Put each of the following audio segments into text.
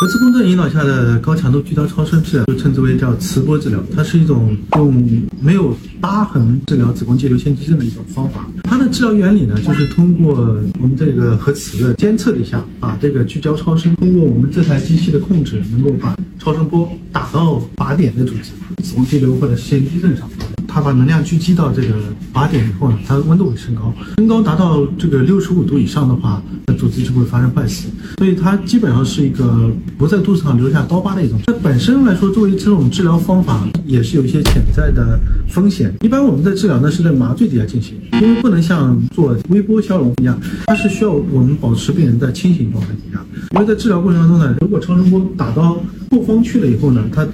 核磁共振引导下的高强度聚焦超声治疗，就称之为叫磁波治疗。它是一种用没有疤痕治疗子宫肌瘤腺肌症的一种方法。它的治疗原理呢，就是通过我们这个核磁的监测一下，把这个聚焦超声通过我们这台机器的控制，能够把超声波打到靶点的组织，子宫肌瘤或者腺肌症上。它把能量聚集到这个靶点以后呢，它的温度会升高，升高达到这个六十五度以上的话，组织就会发生坏死。所以它基本上是一个不在肚子上留下刀疤的一种。那本身来说，作为这种治疗方法，也是有一些潜在的风险。一般我们在治疗呢是在麻醉底下进行，因为不能像做微波消融一样，它是需要我们保持病人在清醒状态底下。因为在治疗过程当中呢，如果超声波打到后方去了以后呢，它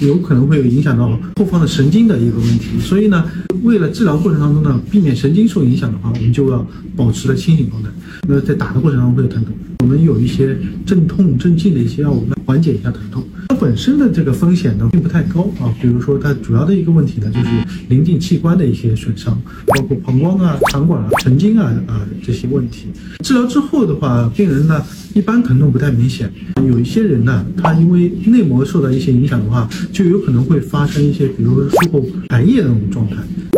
有可能会有影响到后方的神经的一个问题，所以呢，为了治疗过程当中呢，避免神经受影响的话，我们就要保持了清醒状态。那在打的过程当中会有疼痛，我们有一些镇痛镇静的一些药物缓解一下疼痛。它本身的这个风险呢并不太高啊，比如说它主要的一个问题呢就是临近器官的一些损伤，包括膀胱啊、肠管啊、神经啊啊这些问题。治疗之后的话，病人呢一般疼痛不太明显，有一些人呢他因为内膜受到一些影响的话，就有可能会发生一些，比如说术后排液那种状态，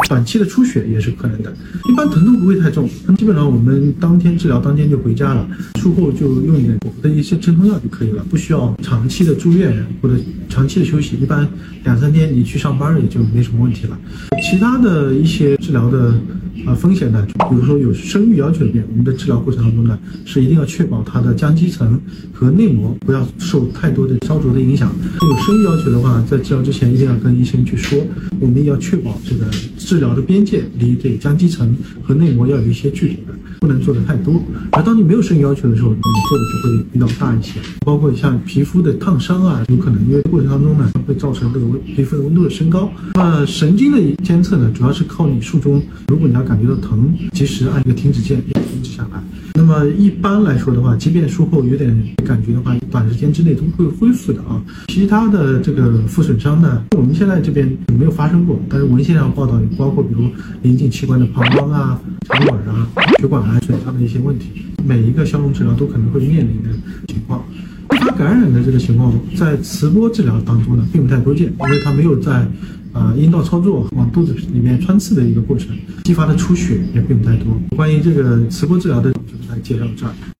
短期的出血也是可能的。一般疼痛不会太重，基本上我们当天治疗当天就回家了，术后就用一点我们的一些镇痛药就可以了，不需要长期的住院。或者长期的休息，一般两三天你去上班也就没什么问题了。其他的一些治疗的啊风险呢，比如说有生育要求的病人，我们的治疗过程当中呢，是一定要确保它的浆肌层和内膜不要受太多的烧灼的影响。有生育要求的话，在治疗之前一定要跟医生去说，我们要确保这个治疗的边界离这个浆肌层和内膜要有一些距离的。不能做的太多，而当你没有生理要求的时候，你做的就会比较大一些。包括像皮肤的烫伤啊，有可能因为过程当中呢，会造成这个温皮肤的温度的升高。那神经的监测呢，主要是靠你术中，如果你要感觉到疼，及时按一个停止键停止下来。呃一般来说的话，即便术后有点感觉的话，短时间之内都会恢复的啊。其他的这个副损伤呢，我们现在这边没有发生过，但是文献上报道有包括，比如临近器官的膀胱啊、肠管啊、血管啊损伤的一些问题。每一个消融治疗都可能会面临的情况。它感染的这个情况，在磁波治疗当中呢，并不太多见，因为它没有在。啊，阴道操作往肚子里面穿刺的一个过程，激发的出血也并不太多。关于这个磁波治疗的，来介绍这儿。